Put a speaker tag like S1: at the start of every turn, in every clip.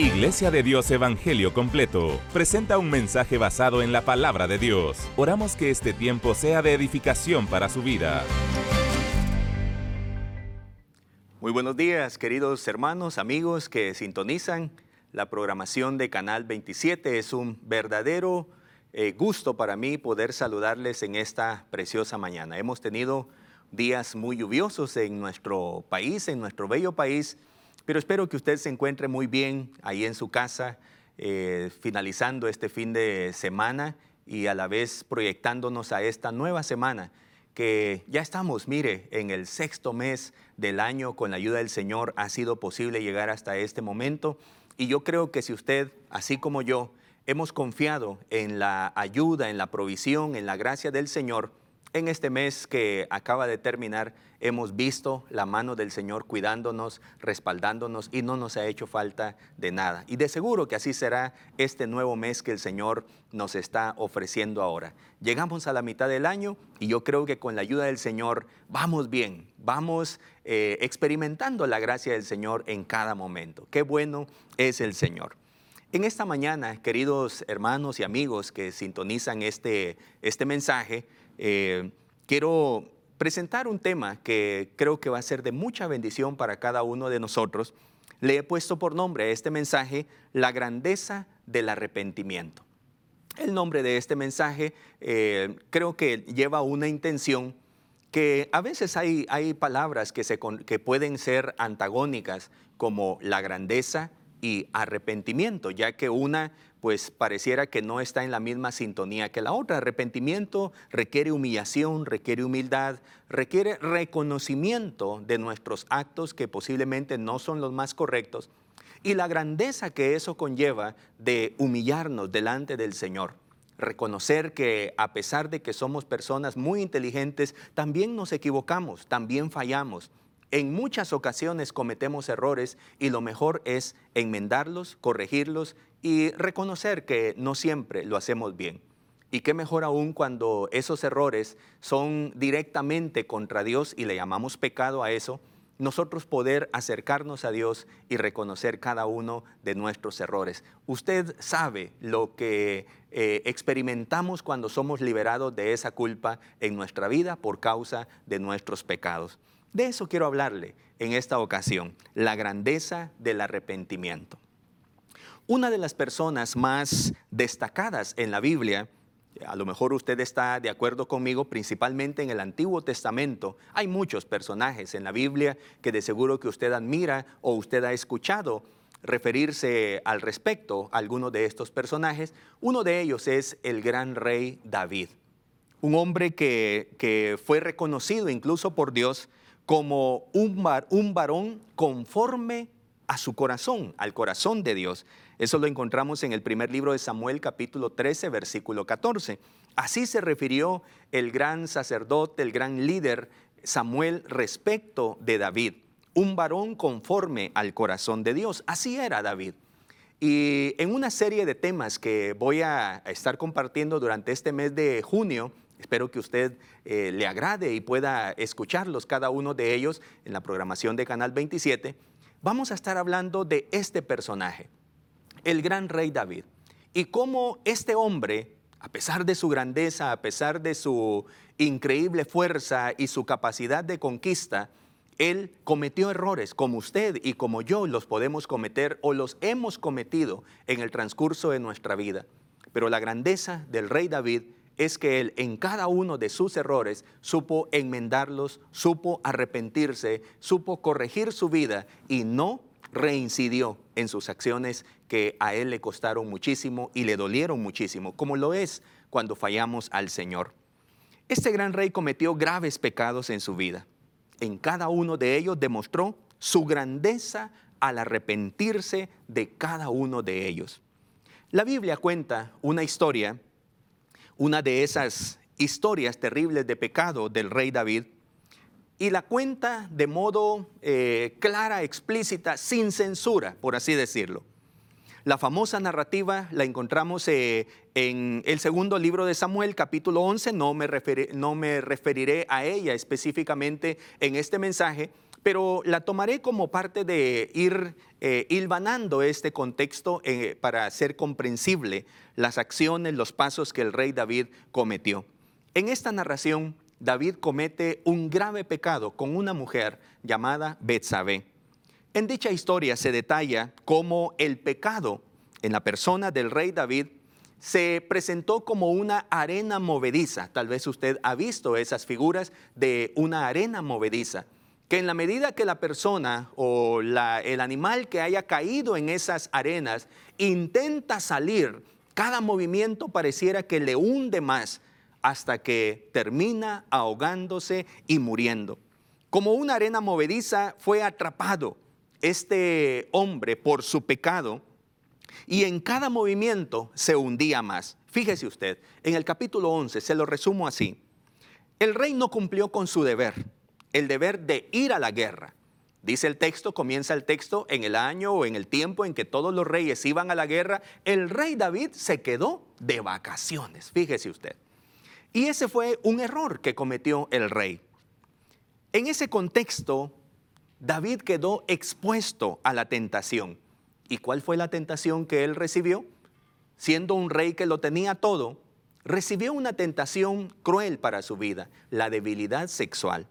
S1: Iglesia de Dios Evangelio Completo presenta un mensaje basado en la palabra de Dios. Oramos que este tiempo sea de edificación para su vida.
S2: Muy buenos días, queridos hermanos, amigos que sintonizan la programación de Canal 27. Es un verdadero eh, gusto para mí poder saludarles en esta preciosa mañana. Hemos tenido días muy lluviosos en nuestro país, en nuestro bello país pero espero que usted se encuentre muy bien ahí en su casa, eh, finalizando este fin de semana y a la vez proyectándonos a esta nueva semana que ya estamos, mire, en el sexto mes del año, con la ayuda del Señor ha sido posible llegar hasta este momento. Y yo creo que si usted, así como yo, hemos confiado en la ayuda, en la provisión, en la gracia del Señor, en este mes que acaba de terminar, hemos visto la mano del Señor cuidándonos, respaldándonos y no nos ha hecho falta de nada. Y de seguro que así será este nuevo mes que el Señor nos está ofreciendo ahora. Llegamos a la mitad del año y yo creo que con la ayuda del Señor vamos bien, vamos eh, experimentando la gracia del Señor en cada momento. Qué bueno es el Señor. En esta mañana, queridos hermanos y amigos que sintonizan este, este mensaje, eh, quiero presentar un tema que creo que va a ser de mucha bendición para cada uno de nosotros. Le he puesto por nombre a este mensaje La grandeza del arrepentimiento. El nombre de este mensaje eh, creo que lleva una intención que a veces hay, hay palabras que, se, que pueden ser antagónicas como la grandeza y arrepentimiento, ya que una pues pareciera que no está en la misma sintonía que la otra. Arrepentimiento requiere humillación, requiere humildad, requiere reconocimiento de nuestros actos que posiblemente no son los más correctos y la grandeza que eso conlleva de humillarnos delante del Señor. Reconocer que a pesar de que somos personas muy inteligentes, también nos equivocamos, también fallamos en muchas ocasiones cometemos errores y lo mejor es enmendarlos, corregirlos y reconocer que no siempre lo hacemos bien. Y qué mejor aún cuando esos errores son directamente contra Dios y le llamamos pecado a eso, nosotros poder acercarnos a Dios y reconocer cada uno de nuestros errores. Usted sabe lo que eh, experimentamos cuando somos liberados de esa culpa en nuestra vida por causa de nuestros pecados. De eso quiero hablarle en esta ocasión, la grandeza del arrepentimiento. Una de las personas más destacadas en la Biblia, a lo mejor usted está de acuerdo conmigo, principalmente en el Antiguo Testamento, hay muchos personajes en la Biblia que de seguro que usted admira o usted ha escuchado referirse al respecto a alguno de estos personajes. Uno de ellos es el gran rey David, un hombre que, fue reconocido incluso por Dios como un, un varón conforme a su corazón, al corazón de Dios. Eso lo encontramos en el primer libro de Samuel capítulo 13, versículo 14. Así se refirió el gran sacerdote, el gran líder Samuel respecto de David, un varón conforme al corazón de Dios. Así era David. Y en una serie de temas que voy a estar compartiendo durante este mes de junio, Espero que usted eh, le agrade y pueda escucharlos cada uno de ellos en la programación de Canal 27. Vamos a estar hablando de este personaje, el gran rey David, y cómo este hombre, a pesar de su grandeza, a pesar de su increíble fuerza y su capacidad de conquista, él cometió errores como usted y como yo los podemos cometer o los hemos cometido en el transcurso de nuestra vida. Pero la grandeza del rey David es que él en cada uno de sus errores supo enmendarlos, supo arrepentirse, supo corregir su vida y no reincidió en sus acciones que a él le costaron muchísimo y le dolieron muchísimo, como lo es cuando fallamos al Señor. Este gran rey cometió graves pecados en su vida. En cada uno de ellos demostró su grandeza al arrepentirse de cada uno de ellos. La Biblia cuenta una historia una de esas historias terribles de pecado del rey David y la cuenta de modo eh, clara, explícita, sin censura, por así decirlo. La famosa narrativa la encontramos eh, en el segundo libro de Samuel, capítulo 11. No me, no me referiré a ella específicamente en este mensaje, pero la tomaré como parte de ir eh, hilvanando este contexto eh, para hacer comprensible las acciones, los pasos que el rey David cometió. En esta narración, David comete un grave pecado con una mujer llamada Betsabé. En dicha historia se detalla cómo el pecado en la persona del rey David se presentó como una arena movediza. Tal vez usted ha visto esas figuras de una arena movediza, que en la medida que la persona o el animal que haya caído en esas arenas intenta salir, cada movimiento pareciera que le hunde más hasta que termina ahogándose y muriendo. Como una arena movediza fue atrapado este hombre por su pecado y en cada movimiento se hundía más. Fíjese usted, en el capítulo 11 se lo resumo así. El rey no cumplió con su deber, el deber de ir a la guerra. Dice el texto, comienza el texto, en el año o en el tiempo en que todos los reyes iban a la guerra, el rey David se quedó de vacaciones, fíjese usted. Y ese fue un error que cometió el rey. En ese contexto, David quedó expuesto a la tentación. ¿Y cuál fue la tentación que él recibió? Siendo un rey que lo tenía todo, recibió una tentación cruel para su vida, la debilidad sexual.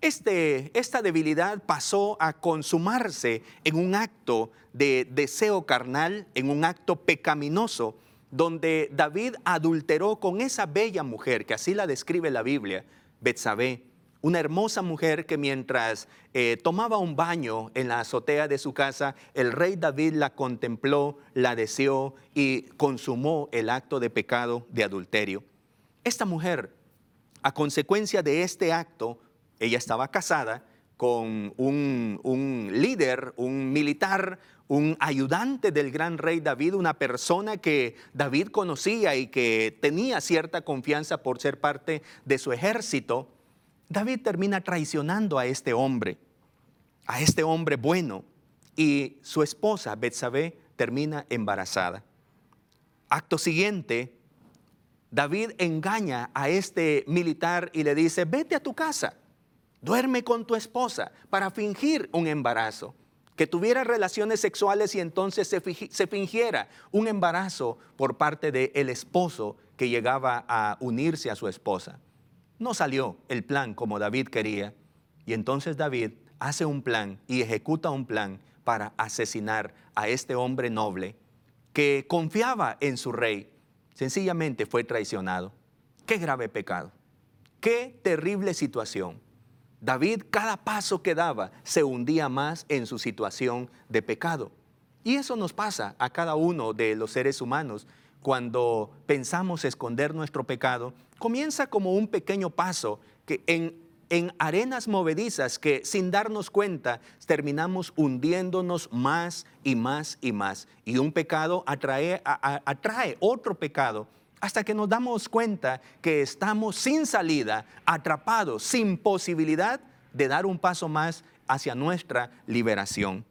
S2: Este, esta debilidad pasó a consumarse en un acto de deseo carnal, en un acto pecaminoso, donde David adulteró con esa bella mujer, que así la describe la Biblia, Betsabé, una hermosa mujer que mientras eh, tomaba un baño en la azotea de su casa, el rey David la contempló, la deseó y consumó el acto de pecado de adulterio. Esta mujer, a consecuencia de este acto, ella estaba casada con un, un líder, un militar un ayudante del gran rey David, una persona que David conocía y que tenía cierta confianza por ser parte de su ejército, David termina traicionando a este hombre, a este hombre bueno, y su esposa Betsabé termina embarazada. Acto siguiente, David engaña a este militar y le dice, vete a tu casa, duerme con tu esposa para fingir un embarazo que tuviera relaciones sexuales y entonces se, fingiera un embarazo por parte del esposo que llegaba a unirse a su esposa. No salió el plan como David quería y entonces David hace un plan y ejecuta un plan para asesinar a este hombre noble que confiaba en su rey. Sencillamente fue traicionado. Qué grave pecado. Qué terrible situación. David cada paso que daba se hundía más en su situación de pecado. Y eso nos pasa a cada uno de los seres humanos cuando pensamos esconder nuestro pecado. Comienza como un pequeño paso que en, en arenas movedizas que sin darnos cuenta terminamos hundiéndonos más y más y más. Y un pecado atrae, atrae otro pecado hasta que nos damos cuenta que estamos sin salida, atrapados, sin posibilidad de dar un paso más hacia nuestra liberación.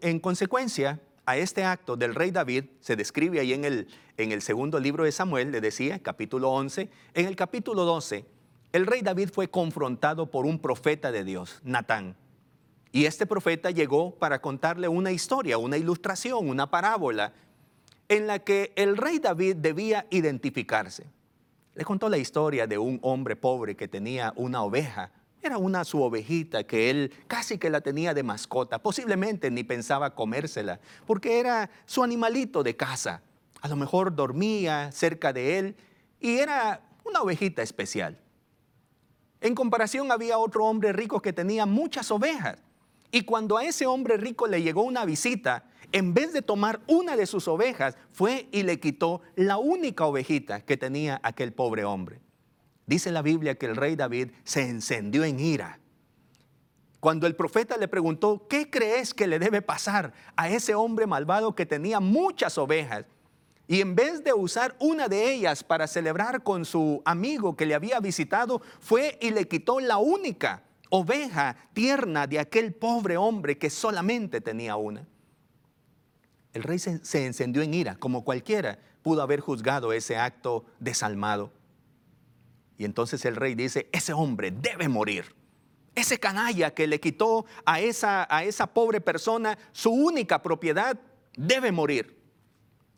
S2: En consecuencia, a este acto del rey David se describe ahí en el, en el segundo libro de Samuel, le decía, capítulo 11. En el capítulo 12, el rey David fue confrontado por un profeta de Dios, Natán. Y este profeta llegó para contarle una historia, una ilustración, una parábola en la que el rey David debía identificarse. Le contó la historia de un hombre pobre que tenía una oveja. Era una su ovejita que él casi que la tenía de mascota. Posiblemente ni pensaba comérsela, porque era su animalito de casa. A lo mejor dormía cerca de él y era una ovejita especial. En comparación había otro hombre rico que tenía muchas ovejas. Y cuando a ese hombre rico le llegó una visita, en vez de tomar una de sus ovejas, fue y le quitó la única ovejita que tenía aquel pobre hombre. Dice la Biblia que el rey David se encendió en ira. Cuando el profeta le preguntó, ¿qué crees que le debe pasar a ese hombre malvado que tenía muchas ovejas? Y en vez de usar una de ellas para celebrar con su amigo que le había visitado, fue y le quitó la única oveja tierna de aquel pobre hombre que solamente tenía una. El rey se, encendió en ira, como cualquiera pudo haber juzgado ese acto desalmado. Y entonces el rey dice, ese hombre debe morir. ese canalla que le quitó a esa, a esa pobre persona su única propiedad, debe morir.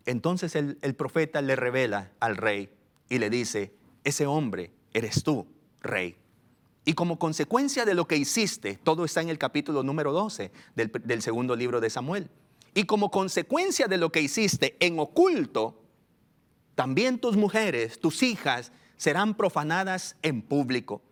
S2: Entonces el, profeta le revela al rey y le dice, ese hombre eres tú, rey. Y como consecuencia de lo que hiciste, todo está en el capítulo número 12 del, del, segundo libro de Samuel. Y como consecuencia de lo que hiciste en oculto, también tus mujeres, tus hijas, serán profanadas en público.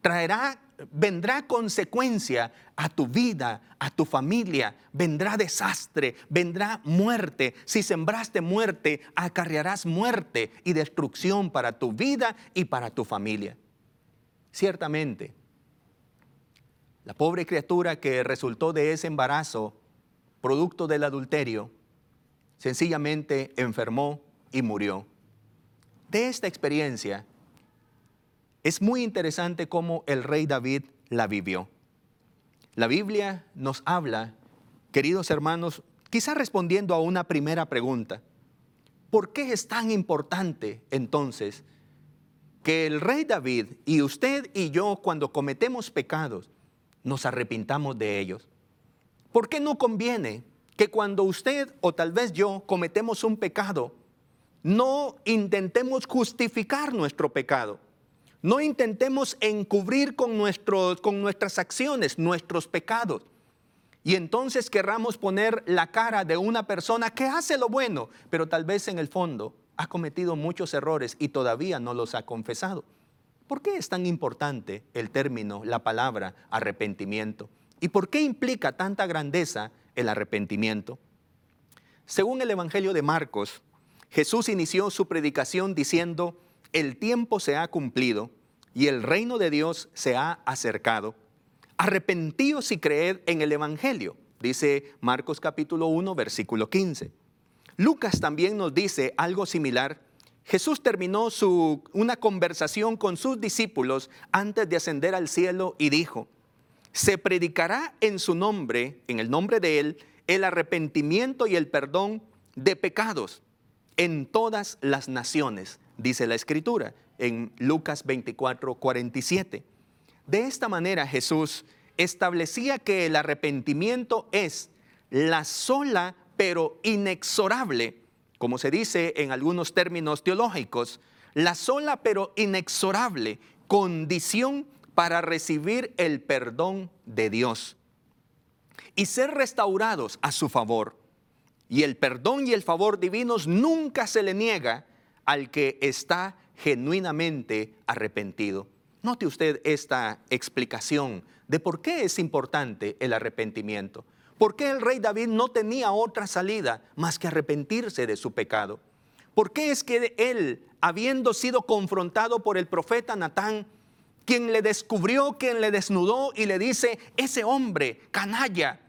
S2: Traerá vendrá consecuencia a tu vida, a tu familia, vendrá desastre, vendrá muerte. Si sembraste muerte, acarrearás muerte y destrucción para tu vida y para tu familia. Ciertamente, la pobre criatura que resultó de ese embarazo, producto del adulterio, sencillamente enfermó y murió. De esta experiencia, es muy interesante cómo el rey David la vivió. La Biblia nos habla, queridos hermanos, quizá respondiendo a una primera pregunta. ¿Por qué es tan importante entonces que el rey David y usted y yo cuando cometemos pecados nos arrepintamos de ellos? ¿Por qué no conviene que cuando usted o tal vez yo cometemos un pecado, no intentemos justificar nuestro pecado? No intentemos encubrir con, con nuestras acciones nuestros pecados. Y entonces querramos poner la cara de una persona que hace lo bueno, pero tal vez en el fondo ha cometido muchos errores y todavía no los ha confesado. ¿Por qué es tan importante el término, la palabra arrepentimiento? ¿Y por qué implica tanta grandeza el arrepentimiento? Según el Evangelio de Marcos, Jesús inició su predicación diciendo, el tiempo se ha cumplido y el reino de Dios se ha acercado. Arrepentíos y creed en el Evangelio, dice Marcos capítulo 1, versículo 15. Lucas también nos dice algo similar. Jesús terminó su, una conversación con sus discípulos antes de ascender al cielo y dijo, se predicará en su nombre, en el nombre de Él, el arrepentimiento y el perdón de pecados en todas las naciones dice la escritura en Lucas 24, 47. De esta manera Jesús establecía que el arrepentimiento es la sola pero inexorable, como se dice en algunos términos teológicos, la sola pero inexorable condición para recibir el perdón de Dios y ser restaurados a su favor. Y el perdón y el favor divinos nunca se le niega al que está genuinamente arrepentido. Note usted esta explicación de por qué es importante el arrepentimiento. ¿Por qué el rey David no tenía otra salida más que arrepentirse de su pecado? ¿Por qué es que él, habiendo sido confrontado por el profeta Natán, quien le descubrió, quien le desnudó y le dice, ese hombre canalla,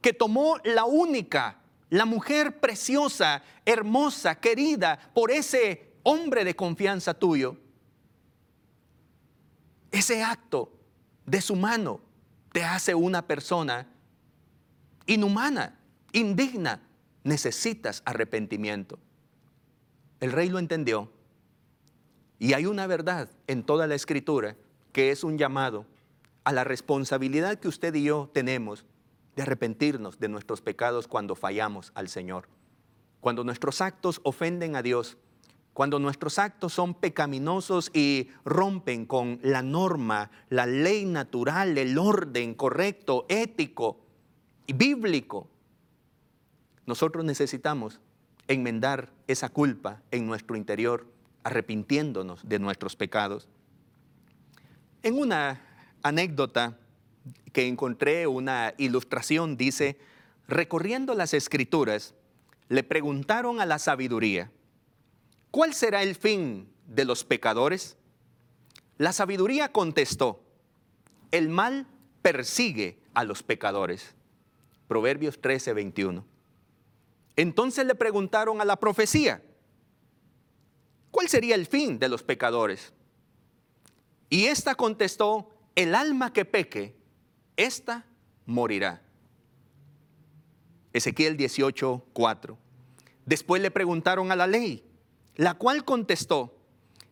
S2: que tomó la única la mujer preciosa, hermosa, querida por ese hombre de confianza tuyo. Ese acto de su mano te hace una persona inhumana, indigna. Necesitas arrepentimiento. El rey lo entendió. Y hay una verdad en toda la escritura que es un llamado a la responsabilidad que usted y yo tenemos de arrepentirnos de nuestros pecados cuando fallamos al Señor. Cuando nuestros actos ofenden a Dios, cuando nuestros actos son pecaminosos y rompen con la norma, la ley natural, el orden correcto, ético y bíblico, nosotros necesitamos enmendar esa culpa en nuestro interior, arrepintiéndonos de nuestros pecados. En una anécdota que encontré una ilustración, dice, recorriendo las escrituras, le preguntaron a la sabiduría, ¿cuál será el fin de los pecadores? La sabiduría contestó, el mal persigue a los pecadores. Proverbios 13, 21. Entonces le preguntaron a la profecía, ¿cuál sería el fin de los pecadores? Y ésta contestó, el alma que peque esta morirá. Ezequiel 18, 4. Después le preguntaron a la ley, la cual contestó,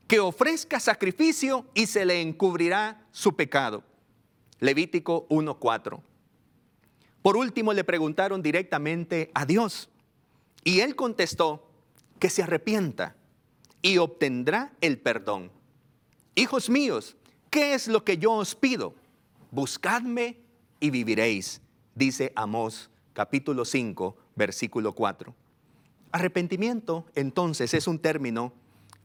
S2: que ofrezca sacrificio y se le encubrirá su pecado. Levítico 1.4. Por último le preguntaron directamente a Dios y él contestó que se arrepienta y obtendrá el perdón. Hijos míos, ¿qué es lo que yo os pido? Buscadme y viviréis, dice Amós capítulo 5, versículo 4. Arrepentimiento, entonces, es un término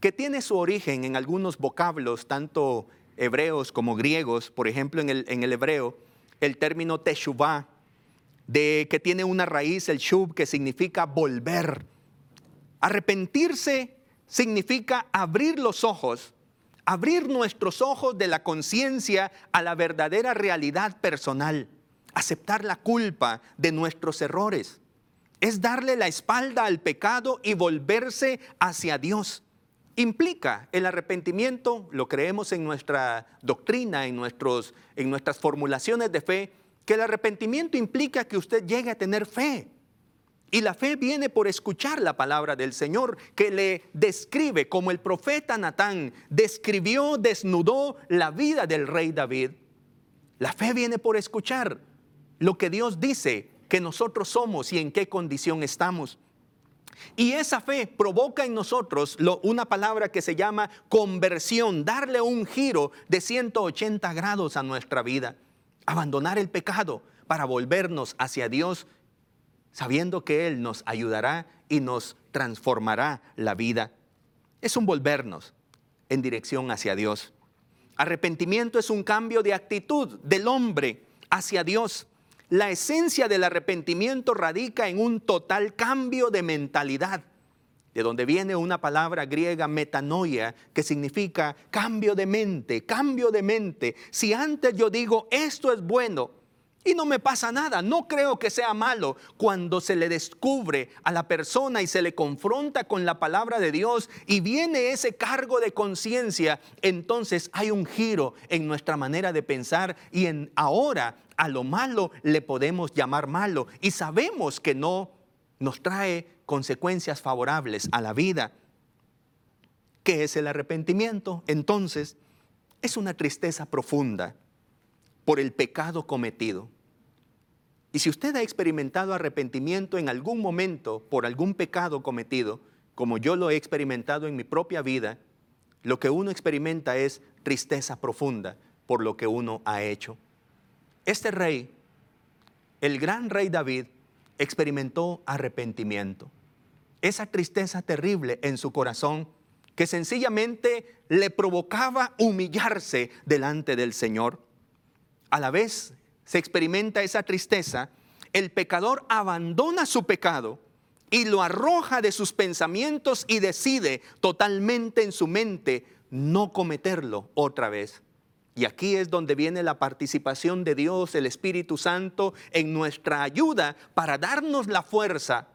S2: que tiene su origen en algunos vocablos, tanto hebreos como griegos. Por ejemplo, en el, en el hebreo, el término teshuvah, de que tiene una raíz, el shub, que significa volver. Arrepentirse significa abrir los ojos, abrir nuestros ojos de la conciencia a la verdadera realidad personal, aceptar la culpa de nuestros errores. Es darle la espalda al pecado y volverse hacia Dios. Implica el arrepentimiento, lo creemos en nuestra doctrina, en, nuestros, en nuestras formulaciones de fe, que el arrepentimiento implica que usted llegue a tener fe. Y la fe viene por escuchar la palabra del Señor, que le describe como el profeta Natán describió, desnudó la vida del rey David. La fe viene por escuchar lo que Dios dice que nosotros somos y en qué condición estamos. Y esa fe provoca en nosotros una palabra que se llama conversión, darle un giro de 180 grados a nuestra vida abandonar el pecado para volvernos hacia Dios, sabiendo que Él nos ayudará y nos transformará la vida. Es un volvernos en dirección hacia Dios. Arrepentimiento es un cambio de actitud del hombre hacia Dios. La esencia del arrepentimiento radica en un total cambio de mentalidad, de donde viene una palabra griega metanoia, que significa cambio de mente, cambio de mente. Si antes yo digo, esto es bueno, y no me pasa nada, no creo que sea malo cuando se le descubre a la persona y se le confronta con la palabra de Dios y viene ese cargo de conciencia, entonces hay un giro en nuestra manera de pensar y en ahora a lo malo le podemos llamar malo y sabemos que no nos trae consecuencias favorables a la vida. ¿Qué es el arrepentimiento? Entonces, es una tristeza profunda por el pecado cometido. Y si usted ha experimentado arrepentimiento en algún momento por algún pecado cometido, como yo lo he experimentado en mi propia vida, lo que uno experimenta es tristeza profunda por lo que uno ha hecho. Este rey, el gran rey David, experimentó arrepentimiento esa tristeza terrible en su corazón que sencillamente le provocaba humillarse delante del Señor. A la vez se experimenta esa tristeza, el pecador abandona su pecado y lo arroja de sus pensamientos y decide totalmente en su mente no cometerlo otra vez. Y aquí es donde viene la participación de Dios, el Espíritu Santo, en nuestra ayuda para darnos la fuerza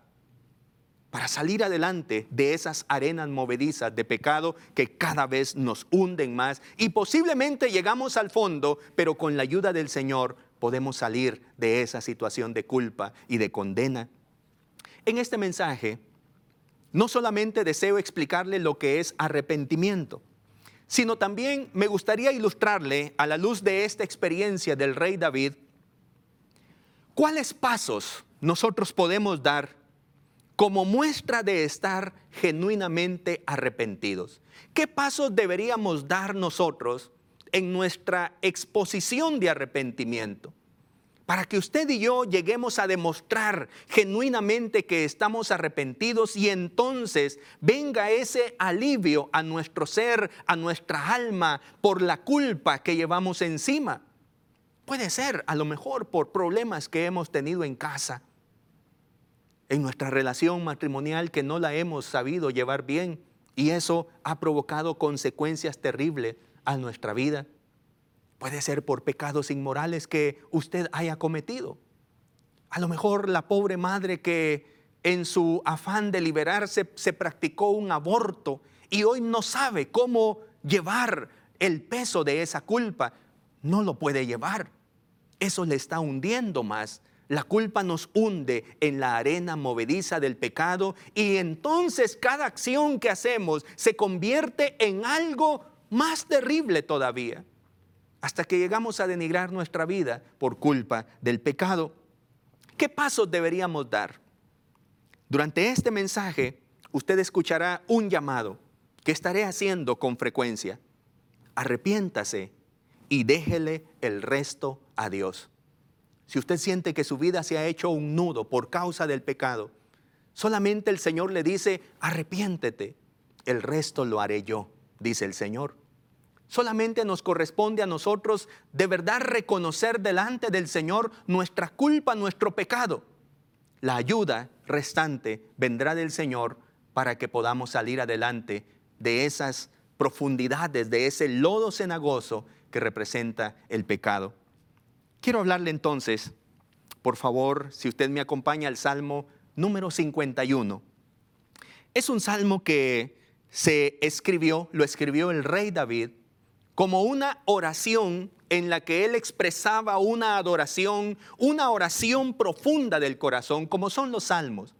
S2: para salir adelante de esas arenas movedizas de pecado que cada vez nos hunden más y posiblemente llegamos al fondo, pero con la ayuda del Señor podemos salir de esa situación de culpa y de condena. En este mensaje, no solamente deseo explicarle lo que es arrepentimiento, sino también me gustaría ilustrarle a la luz de esta experiencia del rey David, cuáles pasos nosotros podemos dar como muestra de estar genuinamente arrepentidos. ¿Qué pasos deberíamos dar nosotros en nuestra exposición de arrepentimiento? Para que usted y yo lleguemos a demostrar genuinamente que estamos arrepentidos y entonces venga ese alivio a nuestro ser, a nuestra alma, por la culpa que llevamos encima. Puede ser a lo mejor por problemas que hemos tenido en casa en nuestra relación matrimonial que no la hemos sabido llevar bien y eso ha provocado consecuencias terribles a nuestra vida. Puede ser por pecados inmorales que usted haya cometido. A lo mejor la pobre madre que en su afán de liberarse se practicó un aborto y hoy no sabe cómo llevar el peso de esa culpa. No lo puede llevar. Eso le está hundiendo más la culpa nos hunde en la arena movediza del pecado y entonces cada acción que hacemos se convierte en algo más terrible todavía. hasta que llegamos a denigrar nuestra vida por culpa del pecado. ¿Qué pasos deberíamos dar? Durante este mensaje, usted escuchará un llamado que estaré haciendo con frecuencia. Arrepiéntase y déjele el resto a Dios. Si usted siente que su vida se ha hecho un nudo por causa del pecado, solamente el Señor le dice, arrepiéntete, el resto lo haré yo, dice el Señor. Solamente nos corresponde a nosotros de verdad reconocer delante del Señor nuestra culpa, nuestro pecado. La ayuda restante vendrá del Señor para que podamos salir adelante de esas profundidades, de ese lodo cenagoso que representa el pecado. Quiero hablarle entonces, por favor, si usted me acompaña al Salmo número 51. Es un salmo que se escribió, lo escribió el rey David como una oración en la que él expresaba una adoración, una oración profunda del corazón, como son los salmos.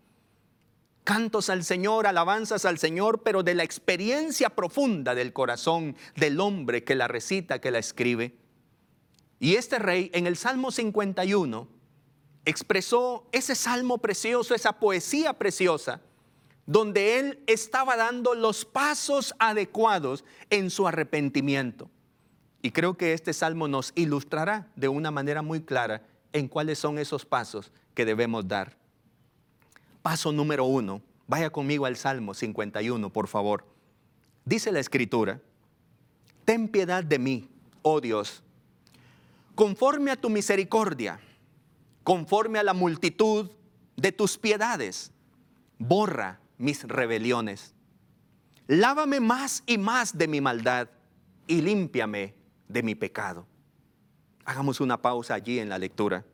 S2: Cantos al Señor, alabanzas al Señor, pero de la experiencia profunda del corazón del hombre que la recita, que la escribe. Y este rey en el Salmo 51 expresó ese salmo precioso, esa poesía preciosa, donde él estaba dando los pasos adecuados en su arrepentimiento. Y creo que este salmo nos ilustrará de una manera muy clara en cuáles son esos pasos que debemos dar. Paso número uno, vaya conmigo al Salmo 51, por favor. Dice la escritura, ten piedad de mí, oh Dios, conforme a tu misericordia, conforme a la multitud de tus piedades, borra mis rebeliones. Lávame más y más de mi maldad y límpiame de mi pecado. Hagamos una pausa allí en la lectura.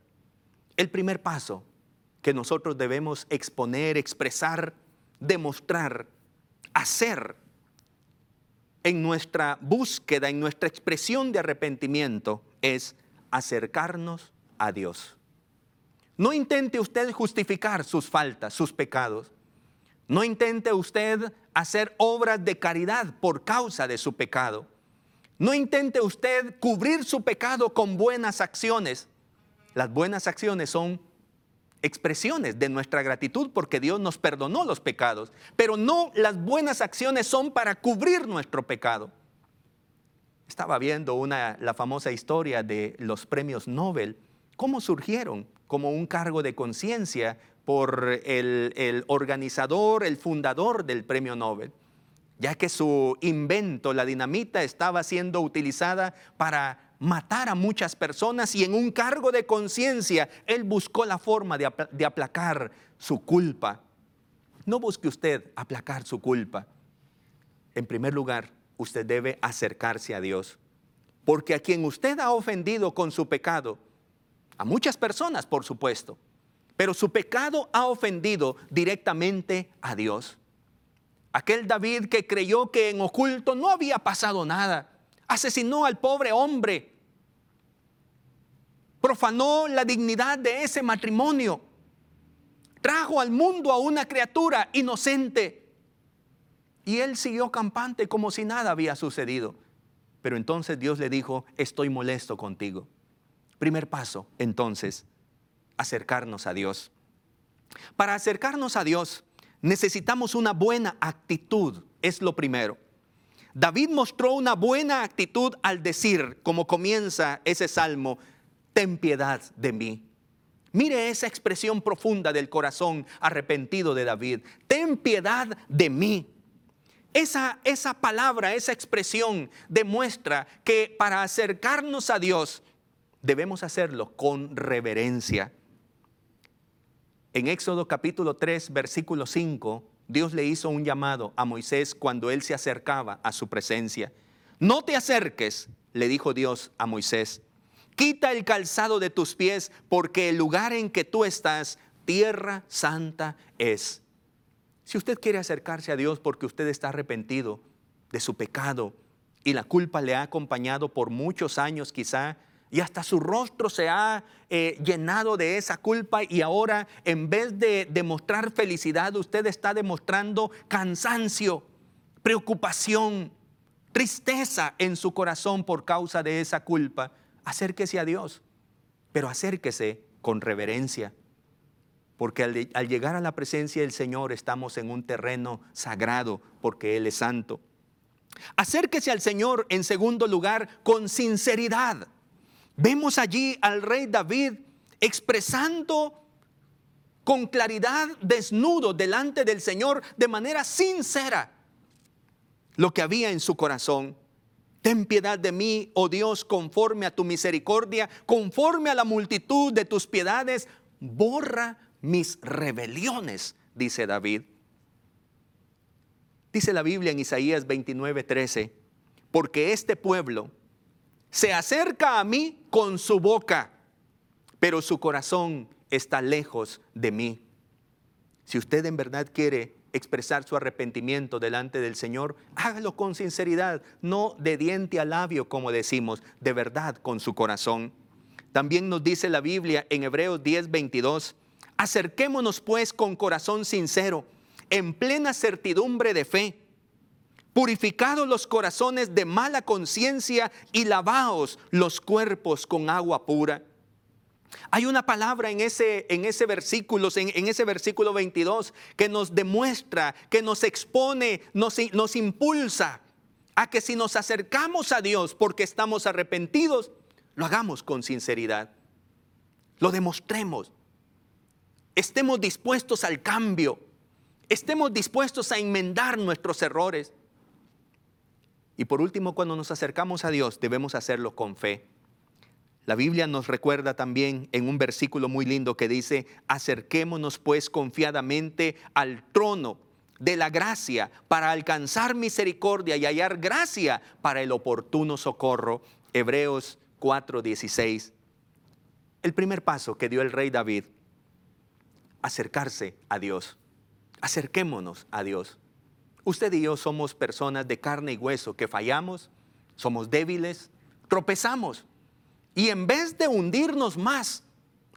S2: El primer paso que nosotros debemos exponer, expresar, demostrar, hacer en nuestra búsqueda, en nuestra expresión de arrepentimiento es acercarnos a Dios. No intente usted justificar sus faltas, sus pecados. No intente usted hacer obras de caridad por causa de su pecado. No intente usted cubrir su pecado con buenas acciones. Las buenas acciones son expresiones de nuestra gratitud porque Dios nos perdonó los pecados, pero no las buenas acciones son para cubrir nuestro pecado. Estaba viendo una, la famosa historia de los premios Nobel, cómo surgieron como un cargo de conciencia por el, el organizador, el fundador del premio Nobel, ya que su invento, la dinamita, estaba siendo utilizada para matar a muchas personas y en un cargo de conciencia él buscó la forma de, de, aplacar su culpa. No busque usted aplacar su culpa. En primer lugar, usted debe acercarse a Dios. Porque a quien usted ha ofendido con su pecado, a muchas personas por supuesto, pero su pecado ha ofendido directamente a Dios. Aquel David que creyó que en oculto no había pasado nada, asesinó al pobre hombre, profanó la dignidad de ese matrimonio, trajo al mundo a una criatura inocente y él siguió campante como si nada había sucedido. Pero entonces Dios le dijo, estoy molesto contigo. Primer paso, entonces, acercarnos a Dios. Para acercarnos a Dios necesitamos una buena actitud, es lo primero. David mostró una buena actitud al decir, como comienza ese salmo, ten piedad de mí. Mire esa expresión profunda del corazón arrepentido de David, ten piedad de mí. Esa, esa palabra, esa expresión demuestra que para acercarnos a Dios debemos hacerlo con reverencia. En Éxodo capítulo 3, versículo 5, Dios le hizo un llamado a Moisés cuando él se acercaba a su presencia. No te acerques, le dijo Dios a Moisés. Quita el calzado de tus pies, porque el lugar en que tú estás, tierra santa es. Si usted quiere acercarse a Dios porque usted está arrepentido de su pecado y la culpa le ha acompañado por muchos años quizá, y hasta su rostro se ha eh, llenado de esa culpa y ahora en vez de demostrar felicidad, usted está demostrando cansancio, preocupación, tristeza en su corazón por causa de esa culpa, acérquese a Dios, pero acérquese con reverencia, porque al, llegar a la presencia del Señor estamos en un terreno sagrado, porque Él es santo. Acérquese al Señor en segundo lugar con sinceridad. Vemos allí al rey David expresando con claridad, desnudo delante del Señor, de manera sincera, lo que había en su corazón. Ten piedad de mí, oh Dios, conforme a tu misericordia, conforme a la multitud de tus piedades, borra mis rebeliones, dice David. Dice la Biblia en Isaías 29, 13, porque este pueblo se acerca a mí con su boca, pero su corazón está lejos de mí. Si usted en verdad quiere expresar su arrepentimiento delante del Señor, hágalo con sinceridad, no de diente a labio, como decimos, de verdad con su corazón. También nos dice la Biblia en Hebreos 10, 22, acerquémonos pues con corazón sincero, en plena certidumbre de fe, purificados los corazones de mala conciencia y lavaos los cuerpos con agua pura. Hay una palabra en ese, en ese versículo, en, ese versículo 22, que nos demuestra, que nos expone, nos, nos impulsa a que si nos acercamos a Dios porque estamos arrepentidos, lo hagamos con sinceridad. Lo demostremos. Estemos dispuestos al cambio. Estemos dispuestos a enmendar nuestros errores. Y por último, cuando nos acercamos a Dios, debemos hacerlo con fe. La Biblia nos recuerda también en un versículo muy lindo que dice, acerquémonos pues confiadamente al trono de la gracia para alcanzar misericordia y hallar gracia para el oportuno socorro. Hebreos 4:16. El primer paso que dio el rey David, acercarse a Dios. Acerquémonos a Dios. Usted y yo somos personas de carne y hueso que fallamos, somos débiles, tropezamos y en vez de hundirnos más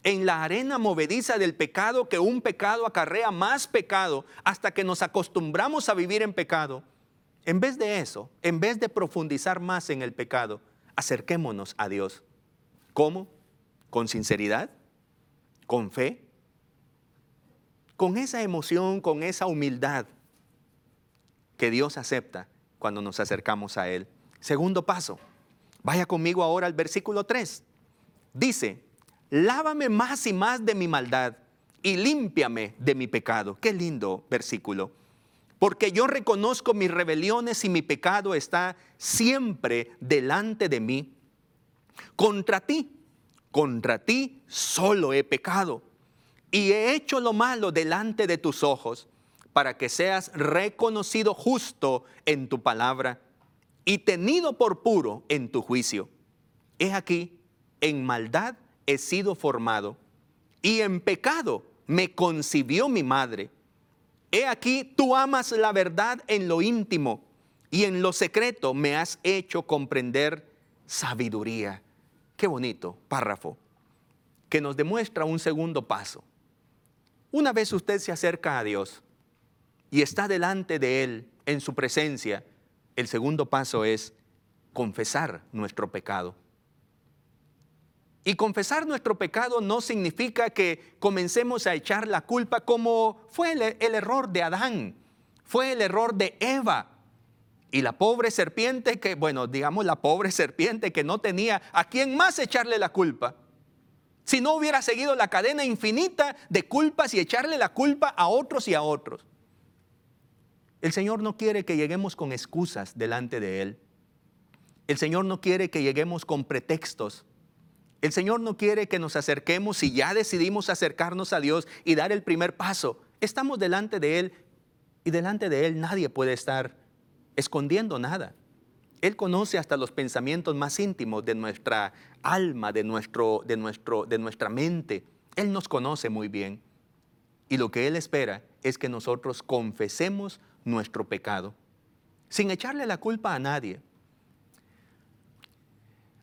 S2: en la arena movediza del pecado, que un pecado acarrea más pecado hasta que nos acostumbramos a vivir en pecado, en vez de eso, en vez de profundizar más en el pecado, acerquémonos a Dios. ¿Cómo? Con sinceridad, con fe, con esa emoción, con esa humildad que Dios acepta cuando nos acercamos a Él. Segundo paso, Vaya conmigo ahora al versículo 3. Dice, lávame más y más de mi maldad y límpiame de mi pecado. Qué lindo versículo. Porque yo reconozco mis rebeliones y mi pecado está siempre delante de mí. Contra ti, contra ti solo he pecado y he hecho lo malo delante de tus ojos para que seas reconocido justo en tu palabra y tenido por puro en tu juicio. He aquí, en maldad he sido formado, y en pecado me concibió mi madre. He aquí, tú amas la verdad en lo íntimo, y en lo secreto me has hecho comprender sabiduría. Qué bonito párrafo, que nos demuestra un segundo paso. Una vez usted se acerca a Dios y está delante de Él en su presencia, el segundo paso es confesar nuestro pecado. Y confesar nuestro pecado no significa que comencemos a echar la culpa como fue el, error de Adán, fue el error de Eva. Y la pobre serpiente que, bueno, digamos la pobre serpiente que no tenía a quién más echarle la culpa. Si no hubiera seguido la cadena infinita de culpas y echarle la culpa a otros y a otros. El Señor no quiere que lleguemos con excusas delante de Él. El Señor no quiere que lleguemos con pretextos. El Señor no quiere que nos acerquemos y ya decidimos acercarnos a Dios y dar el primer paso. Estamos delante de Él y delante de Él nadie puede estar escondiendo nada. Él conoce hasta los pensamientos más íntimos de nuestra alma, de, nuestro, de, nuestro, de nuestra mente. Él nos conoce muy bien. Y lo que Él espera es que nosotros confesemos nuestro pecado, sin echarle la culpa a nadie.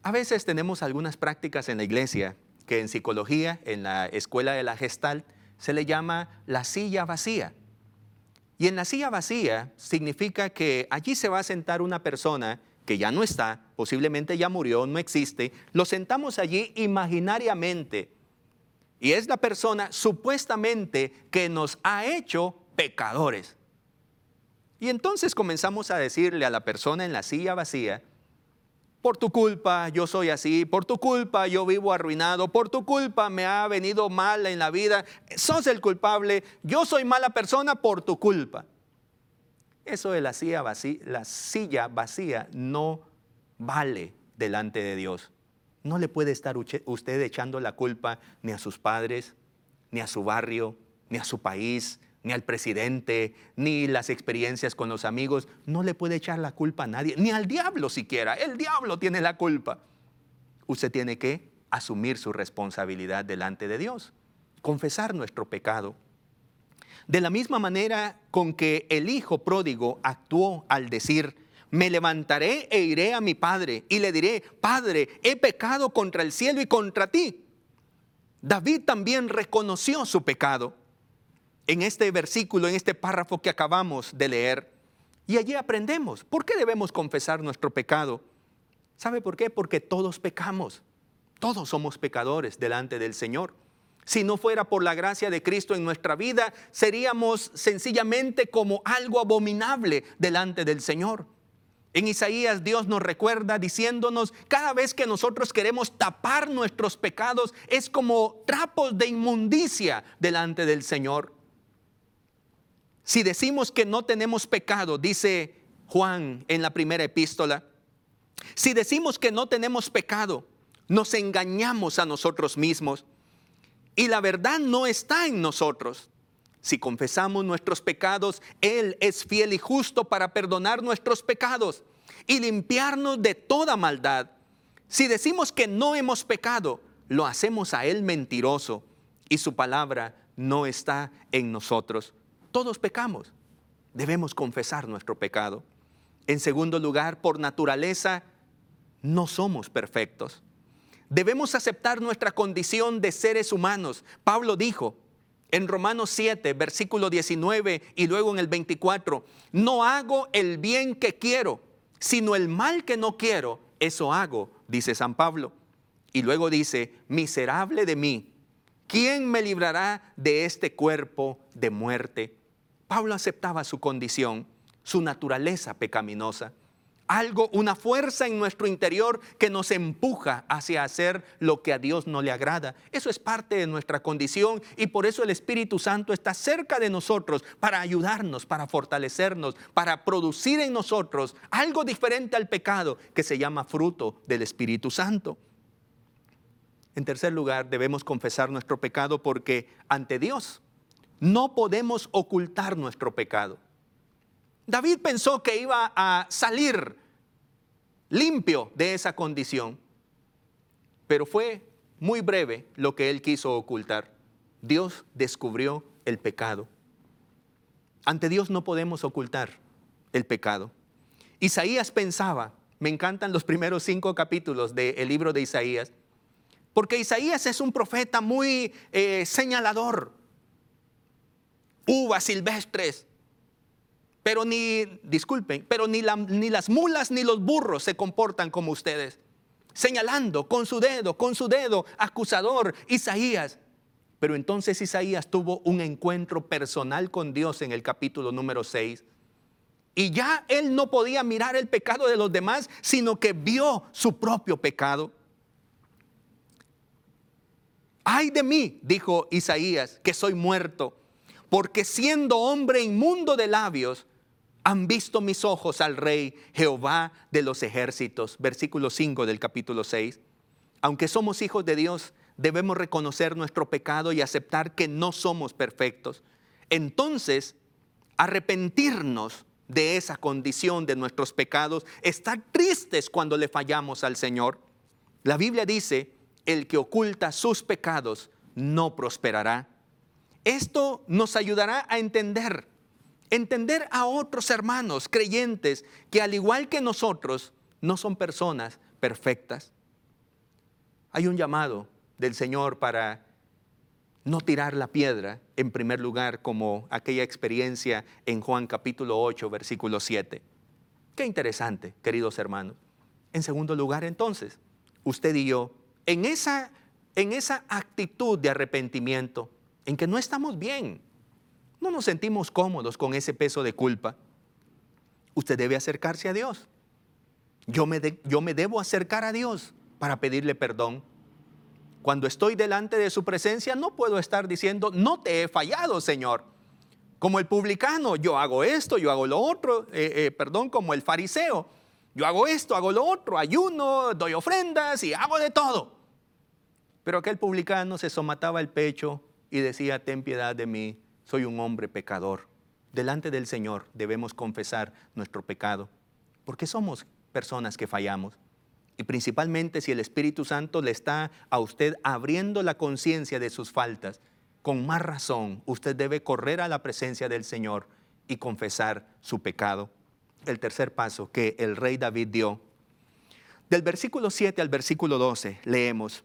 S2: A veces tenemos algunas prácticas en la iglesia que en psicología, en la escuela de la Gestalt, se le llama la silla vacía. Y en la silla vacía significa que allí se va a sentar una persona que ya no está, posiblemente ya murió, no existe. Lo sentamos allí imaginariamente. Y es la persona supuestamente que nos ha hecho pecadores. Y entonces comenzamos a decirle a la persona en la silla vacía, por tu culpa yo soy así, por tu culpa yo vivo arruinado, por tu culpa me ha venido mal en la vida, sos el culpable, yo soy mala persona por tu culpa. Eso de la silla vacía, la silla vacía no vale delante de Dios. No le puede estar usted echando la culpa ni a sus padres, ni a su barrio, ni a su país, ni al presidente, ni las experiencias con los amigos. No le puede echar la culpa a nadie, ni al diablo siquiera. El diablo tiene la culpa. Usted tiene que asumir su responsabilidad delante de Dios, confesar nuestro pecado. De la misma manera con que el hijo pródigo actuó al decir, me levantaré e iré a mi padre y le diré, Padre, he pecado contra el cielo y contra ti. David también reconoció su pecado en este versículo, en este párrafo que acabamos de leer. Y allí aprendemos, ¿por qué debemos confesar nuestro pecado? ¿Sabe por qué? Porque todos pecamos. Todos somos pecadores delante del Señor. Si no fuera por la gracia de Cristo en nuestra vida, seríamos sencillamente como algo abominable delante del Señor. En Isaías Dios nos recuerda diciéndonos, cada vez que nosotros queremos tapar nuestros pecados, es como trapos de inmundicia delante del Señor. Si decimos que no tenemos pecado, dice Juan en la primera epístola, si decimos que no tenemos pecado, nos engañamos a nosotros mismos y la verdad no está en nosotros. Si confesamos nuestros pecados, Él es fiel y justo para perdonar nuestros pecados y limpiarnos de toda maldad. Si decimos que no hemos pecado, lo hacemos a Él mentiroso y su palabra no está en nosotros. Todos pecamos. Debemos confesar nuestro pecado. En segundo lugar, por naturaleza, no somos perfectos. Debemos aceptar nuestra condición de seres humanos. Pablo dijo en Romanos 7, versículo 19 y luego en el 24, no hago el bien que quiero, sino el mal que no quiero, eso hago, dice San Pablo. Y luego dice, miserable de mí, ¿quién me librará de este cuerpo de muerte? Pablo aceptaba su condición, su naturaleza pecaminosa. Algo, una fuerza en nuestro interior que nos empuja hacia hacer lo que a Dios no le agrada. Eso es parte de nuestra condición y por eso el Espíritu Santo está cerca de nosotros para ayudarnos, para fortalecernos, para producir en nosotros algo diferente al pecado que se llama fruto del Espíritu Santo. En tercer lugar, debemos confesar nuestro pecado porque ante Dios no podemos ocultar nuestro pecado. David pensó que iba a salir limpio de esa condición, pero fue muy breve lo que él quiso ocultar. Dios descubrió el pecado. Ante Dios no podemos ocultar el pecado. Isaías pensaba, me encantan los primeros cinco capítulos del libro de Isaías, porque Isaías es un profeta muy eh, señalador, uvas silvestres. Pero ni, disculpen, pero ni, las mulas ni los burros se comportan como ustedes. Señalando con su dedo, con su dedo acusador, Isaías. Pero entonces Isaías tuvo un encuentro personal con Dios en el capítulo número 6. Y ya él no podía mirar el pecado de los demás, sino que vio su propio pecado. Ay de mí, dijo Isaías, que soy muerto porque siendo hombre inmundo de labios, han visto mis ojos al rey Jehová de los ejércitos. Versículo 5 del capítulo 6. Aunque somos hijos de Dios, debemos reconocer nuestro pecado y aceptar que no somos perfectos. Entonces, arrepentirnos de esa condición de nuestros pecados, estar tristes cuando le fallamos al Señor. La Biblia dice, el que oculta sus pecados no prosperará. Esto nos ayudará a entender, entender a otros hermanos creyentes que al igual que nosotros no son personas perfectas. Hay un llamado del Señor para no tirar la piedra en primer lugar como aquella experiencia en Juan capítulo 8, versículo 7. Qué interesante, queridos hermanos. En segundo lugar, entonces, usted y yo, en esa, en esa actitud de arrepentimiento, en que no estamos bien, no nos sentimos cómodos con ese peso de culpa, usted debe acercarse a Dios. Yo me, yo me debo acercar a Dios para pedirle perdón. Cuando estoy delante de su presencia, no puedo estar diciendo, no te he fallado, Señor. Como el publicano, yo hago esto, yo hago lo otro, eh, eh, perdón, como el fariseo, yo hago esto, hago lo otro, ayuno, doy ofrendas y hago de todo. Pero aquel publicano se somataba el pecho y decía, ten piedad de mí, soy un hombre pecador. Delante del Señor debemos confesar nuestro pecado, porque somos personas que fallamos. Y principalmente si el Espíritu Santo le está a usted abriendo la conciencia de sus faltas, con más razón usted debe correr a la presencia del Señor y confesar su pecado. El tercer paso que el rey David dio. Del versículo 7 al versículo 12 leemos,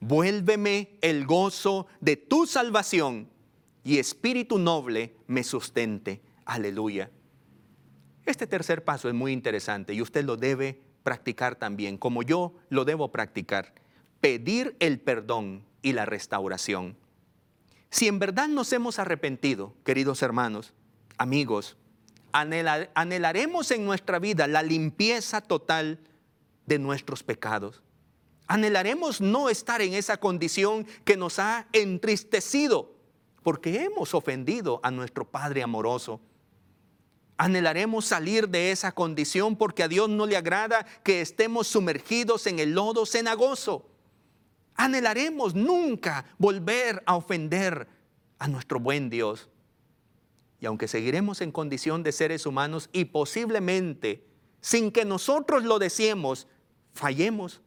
S2: Vuélveme el gozo de tu salvación y espíritu noble me sustente. Aleluya. Este tercer paso es muy interesante y usted lo debe practicar también, como yo lo debo practicar, pedir el perdón y la restauración. Si en verdad nos hemos arrepentido, queridos hermanos, amigos, anhelaremos en nuestra vida la limpieza total de nuestros pecados. Anhelaremos no estar en esa condición que nos ha entristecido porque hemos ofendido a nuestro Padre amoroso Anhelaremos salir de esa condición porque a Dios no le agrada que estemos sumergidos en el lodo cenagoso. Anhelaremos nunca volver a ofender a nuestro buen Dios. Y aunque seguiremos en condición de seres humanos y posiblemente, sin que nosotros lo deseemos, fallemos,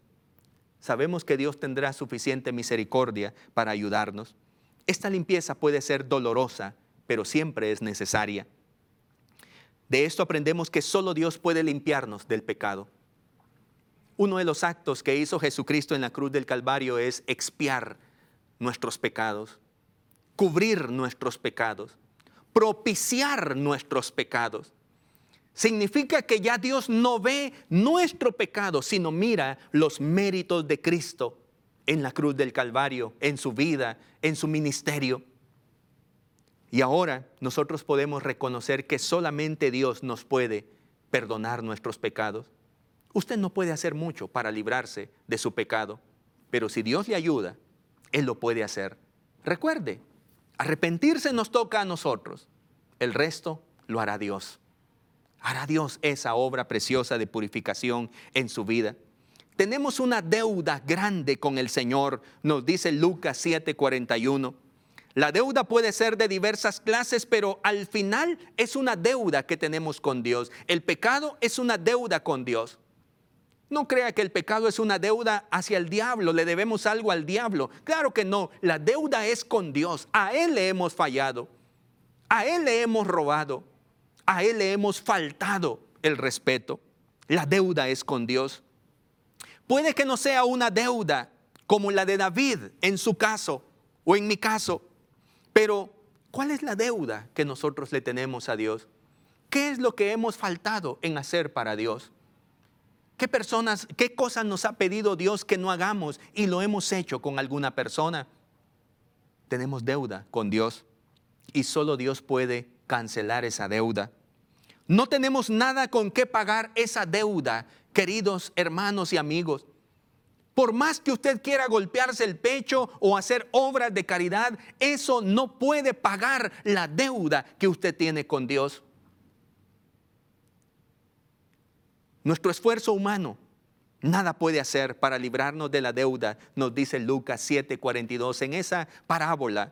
S2: sabemos que Dios tendrá suficiente misericordia para ayudarnos. Esta limpieza puede ser dolorosa, pero siempre es necesaria. De esto aprendemos que solo Dios puede limpiarnos del pecado. Uno de los actos que hizo Jesucristo en la cruz del Calvario es expiar nuestros pecados, cubrir nuestros pecados, propiciar nuestros pecados. Significa que ya Dios no ve nuestro pecado, sino mira los méritos de Cristo en la cruz del Calvario, en su vida, en su ministerio. Y ahora nosotros podemos reconocer que solamente Dios nos puede perdonar nuestros pecados. Usted no puede hacer mucho para librarse de su pecado, pero si Dios le ayuda, Él lo puede hacer. Recuerde, arrepentirse nos toca a nosotros, el resto lo hará Dios. Hará Dios esa obra preciosa de purificación en su vida. Tenemos una deuda grande con el Señor, nos dice Lucas 7:41. La deuda puede ser de diversas clases, pero al final es una deuda que tenemos con Dios. El pecado es una deuda con Dios. No crea que el pecado es una deuda hacia el diablo, le debemos algo al diablo. Claro que no, la deuda es con Dios. A Él le hemos fallado, a Él le hemos robado, a Él le hemos faltado el respeto. La deuda es con Dios. Puede que no sea una deuda como la de David en su caso o en mi caso, pero, ¿cuál es la deuda que nosotros le tenemos a Dios? ¿Qué es lo que hemos faltado en hacer para Dios? ¿Qué personas, qué cosas nos ha pedido Dios que no hagamos y lo hemos hecho con alguna persona? Tenemos deuda con Dios y solo Dios puede cancelar esa deuda. No tenemos nada con qué pagar esa deuda, queridos hermanos y amigos. Por más que usted quiera golpearse el pecho o hacer obras de caridad, eso no puede pagar la deuda que usted tiene con Dios. Nuestro esfuerzo humano nada puede hacer para librarnos de la deuda, nos dice Lucas 7:42 en esa parábola.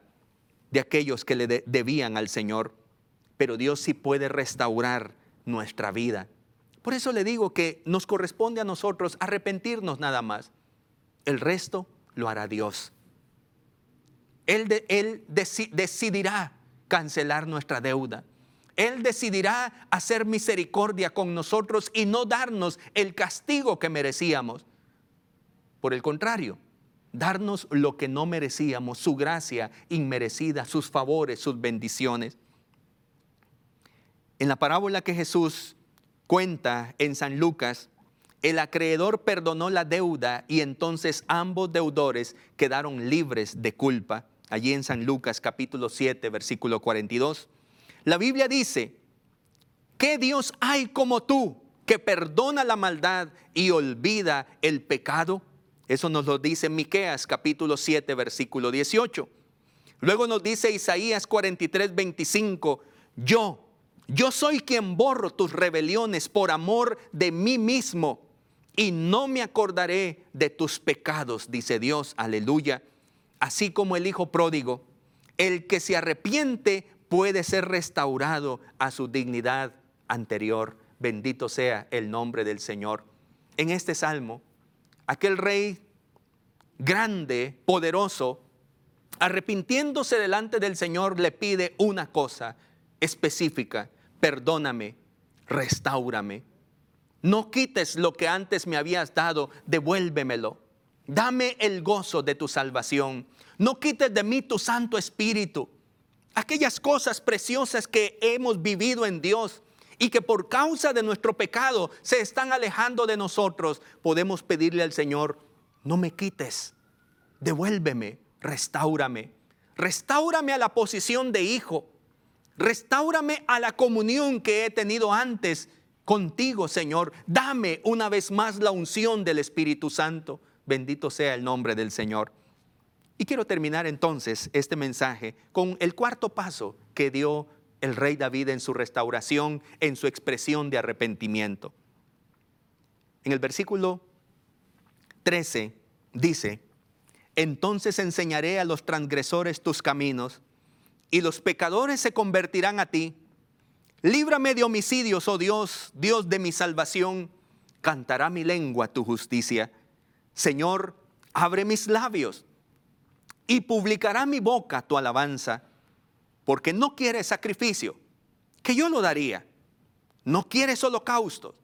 S2: de aquellos que le debían al Señor, pero Dios sí puede restaurar nuestra vida. Por eso le digo que nos corresponde a nosotros arrepentirnos nada más. El resto lo hará Dios. Él, él decidirá cancelar nuestra deuda. Él decidirá hacer misericordia con nosotros y no darnos el castigo que merecíamos. Por el contrario, darnos lo que no merecíamos, su gracia inmerecida, sus favores, sus bendiciones. En la parábola que Jesús cuenta en San Lucas, el acreedor perdonó la deuda y entonces ambos deudores quedaron libres de culpa. Allí en San Lucas capítulo 7, versículo 42. La Biblia dice, ¿qué Dios hay como tú que perdona la maldad y olvida el pecado? Eso nos lo dice Miqueas capítulo 7 versículo 18. Luego nos dice Isaías 43 25, yo, yo soy quien borro tus rebeliones por amor de mí mismo y no me acordaré de tus pecados, dice Dios, aleluya. Así como el Hijo pródigo, el que se arrepiente puede ser restaurado a su dignidad anterior. Bendito sea el nombre del Señor. En este salmo aquel rey grande, poderoso, arrepintiéndose delante del Señor, le pide una cosa específica, perdóname, restaurame. No quites lo que antes me habías dado, devuélvemelo. Dame el gozo de tu salvación. No quites de mí tu Santo Espíritu. Aquellas cosas preciosas que hemos vivido en Dios, y que por causa de nuestro pecado se están alejando de nosotros, podemos pedirle al Señor, no me quites, devuélveme, restaurame, restaurame a la posición de hijo, restaurame a la comunión que he tenido antes contigo, Señor. Dame una vez más la unción del Espíritu Santo. Bendito sea el nombre del Señor. Y quiero terminar entonces este mensaje con el cuarto paso que dio el rey David en su restauración, en su expresión de arrepentimiento. En el versículo 13 dice, entonces enseñaré a los transgresores tus caminos y los pecadores se convertirán a ti. Líbrame de homicidios, oh Dios, Dios de mi salvación. Cantará mi lengua tu justicia. Señor, abre mis labios y publicará mi boca tu alabanza porque no quiere sacrificio, que yo lo daría. No quieres holocaustos.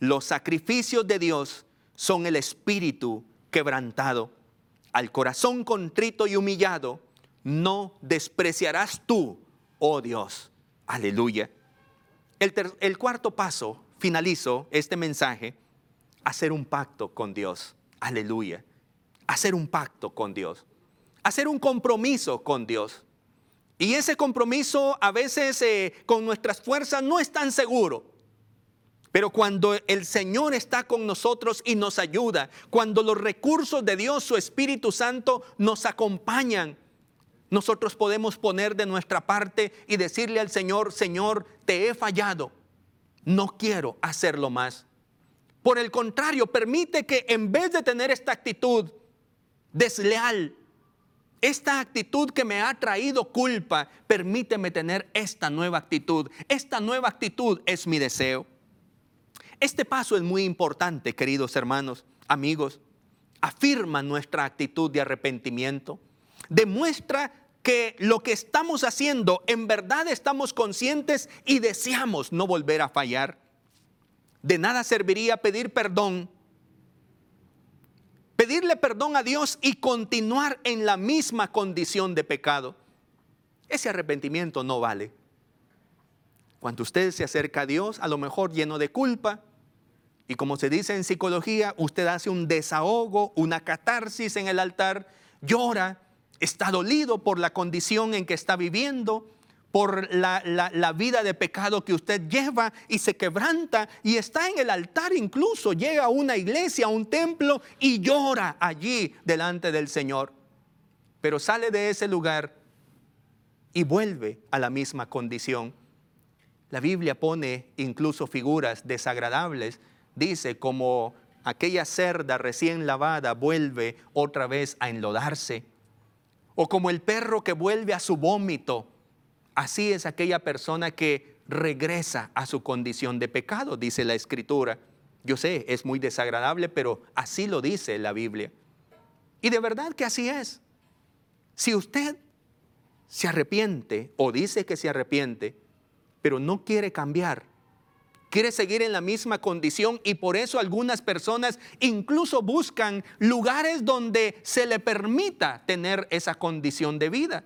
S2: Los sacrificios de Dios son el espíritu quebrantado. Al corazón contrito y humillado, no despreciarás tú, oh Dios. Aleluya. El, cuarto paso, finalizo este mensaje, hacer un pacto con Dios. Aleluya. Hacer un pacto con Dios. Hacer un compromiso con Dios. Y ese compromiso a veces eh, con nuestras fuerzas no es tan seguro. Pero cuando el Señor está con nosotros y nos ayuda, cuando los recursos de Dios, su Espíritu Santo, nos acompañan, nosotros podemos poner de nuestra parte y decirle al Señor, Señor, te he fallado, no quiero hacerlo más. Por el contrario, permite que en vez de tener esta actitud desleal, esta actitud que me ha traído culpa, permíteme tener esta nueva actitud. Esta nueva actitud es mi deseo. Este paso es muy importante, queridos hermanos, amigos. Afirma nuestra actitud de arrepentimiento. Demuestra que lo que estamos haciendo en verdad estamos conscientes y deseamos no volver a fallar. De nada serviría pedir perdón pedirle perdón a Dios y continuar en la misma condición de pecado. Ese arrepentimiento no vale. Cuando usted se acerca a Dios, a lo mejor lleno de culpa, y como se dice en psicología, usted hace un desahogo, una catarsis en el altar, llora, está dolido por la condición en que está viviendo, por la, vida de pecado que usted lleva y se quebranta y está en el altar incluso, llega a una iglesia, a un templo y llora allí delante del Señor. Pero sale de ese lugar y vuelve a la misma condición. La Biblia pone incluso figuras desagradables. Dice como aquella cerda recién lavada vuelve otra vez a enlodarse o como el perro que vuelve a su vómito. Así es aquella persona que regresa a su condición de pecado, dice la escritura. Yo sé, es muy desagradable, pero así lo dice la Biblia. Y de verdad que así es. Si usted se arrepiente o dice que se arrepiente, pero no quiere cambiar, quiere seguir en la misma condición y por eso algunas personas incluso buscan lugares donde se le permita tener esa condición de vida.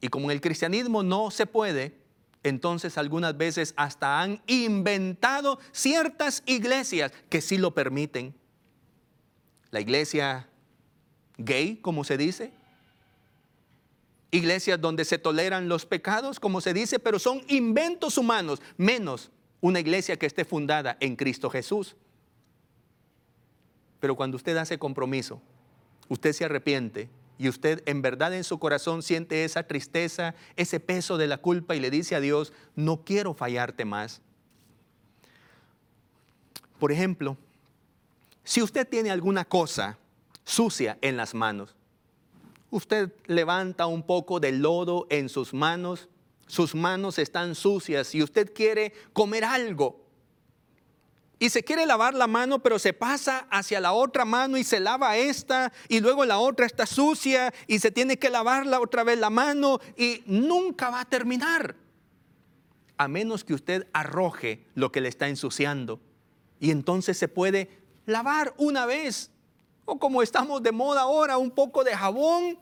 S2: Y como en el cristianismo no se puede, entonces algunas veces hasta han inventado ciertas iglesias que sí lo permiten. La iglesia gay, como se dice. Iglesias donde se toleran los pecados, como se dice, pero son inventos humanos, menos una iglesia que esté fundada en Cristo Jesús. Pero cuando usted hace compromiso, usted se arrepiente, y usted en verdad en su corazón siente esa tristeza, ese peso de la culpa y le dice a Dios, no quiero fallarte más. Por ejemplo, si usted tiene alguna cosa sucia en las manos, usted levanta un poco de lodo en sus manos, sus manos están sucias y usted quiere comer algo, y se quiere lavar la mano, pero se pasa hacia la otra mano y se lava esta y luego la otra está sucia y se tiene que lavarla otra vez la mano y nunca va a terminar. A menos que usted arroje lo que le está ensuciando y entonces se puede lavar una vez. O como estamos de moda ahora, un poco de jabón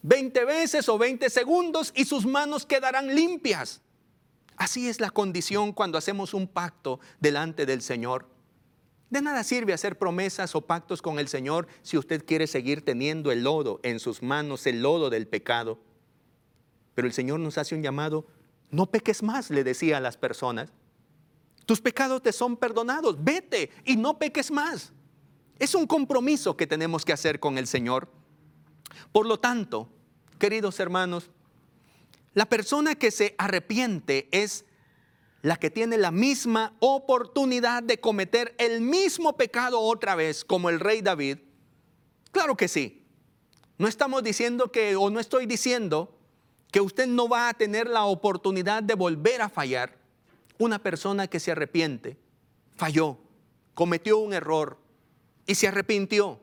S2: 20 veces o 20 segundos y sus manos quedarán limpias. Así es la condición cuando hacemos un pacto delante del Señor. De nada sirve hacer promesas o pactos con el Señor si usted quiere seguir teniendo el lodo en sus manos, el lodo del pecado. Pero el Señor nos hace un llamado, no peques más, le decía a las personas. Tus pecados te son perdonados, vete y no peques más. Es un compromiso que tenemos que hacer con el Señor. Por lo tanto, queridos hermanos, la persona que se arrepiente es la que tiene la misma oportunidad de cometer el mismo pecado otra vez como el rey David. Claro que sí. No estamos diciendo que, o no estoy diciendo que usted no va a tener la oportunidad de volver a fallar. Una persona que se arrepiente, falló, cometió un error y se arrepintió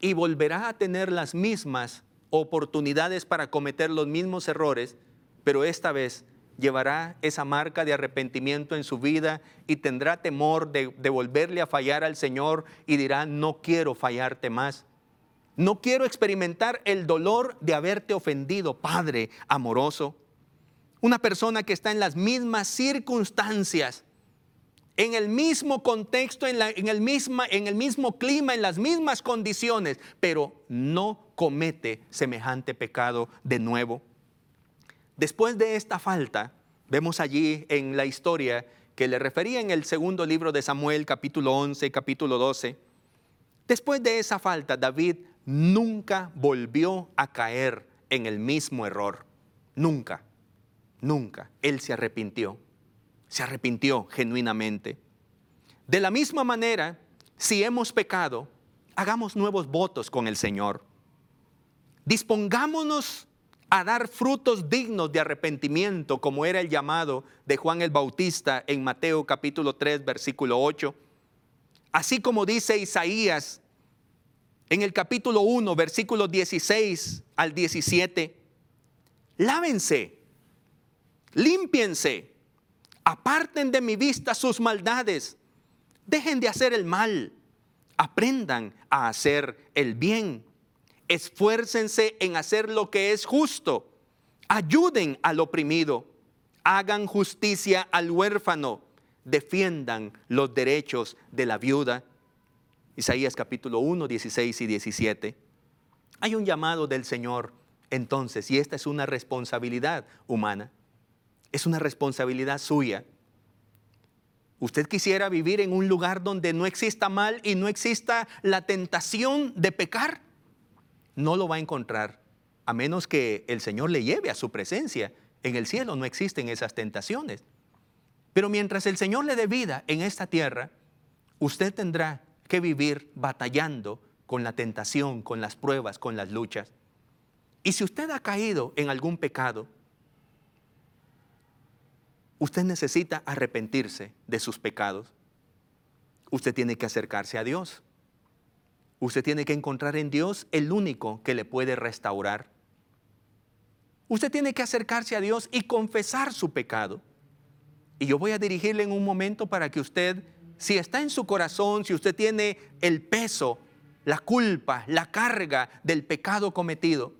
S2: y volverá a tener las mismas oportunidades para cometer los mismos errores, pero esta vez llevará esa marca de arrepentimiento en su vida y tendrá temor de, de, volverle a fallar al Señor y dirá, no quiero fallarte más. No quiero experimentar el dolor de haberte ofendido, Padre amoroso. Una persona que está en las mismas circunstancias, en el mismo contexto, en, el misma, en el mismo clima, en las mismas condiciones, pero no comete semejante pecado de nuevo. Después de esta falta, vemos allí en la historia que le refería en el segundo libro de Samuel, capítulo 11, capítulo 12. Después de esa falta, David nunca volvió a caer en el mismo error. Nunca, nunca. Él se arrepintió. Se arrepintió genuinamente. De la misma manera, si hemos pecado, hagamos nuevos votos con el Señor. Dispongámonos a dar frutos dignos de arrepentimiento, como era el llamado de Juan el Bautista en Mateo capítulo 3, versículo 8. Así como dice Isaías en el capítulo 1, versículo 16 al 17, lávense, límpiense, aparten de mi vista sus maldades, dejen de hacer el mal, aprendan a hacer el bien. Esfuércense en hacer lo que es justo, ayuden al oprimido, hagan justicia al huérfano, defiendan los derechos de la viuda. Isaías capítulo 1, 16 y 17. Hay un llamado del Señor entonces, y esta es una responsabilidad humana, es una responsabilidad suya. ¿Usted quisiera vivir en un lugar donde no exista mal y no exista la tentación de pecar? no lo va a encontrar a menos que el Señor le lleve a su presencia. En el cielo no existen esas tentaciones. Pero mientras el Señor le dé vida en esta tierra, usted tendrá que vivir batallando con la tentación, con las pruebas, con las luchas. Y si usted ha caído en algún pecado, usted necesita arrepentirse de sus pecados. Usted tiene que acercarse a Dios. Usted tiene que encontrar en Dios el único que le puede restaurar. Usted tiene que acercarse a Dios y confesar su pecado. Y yo voy a dirigirle en un momento para que usted, si está en su corazón, si usted tiene el peso, la culpa, la carga del pecado cometido,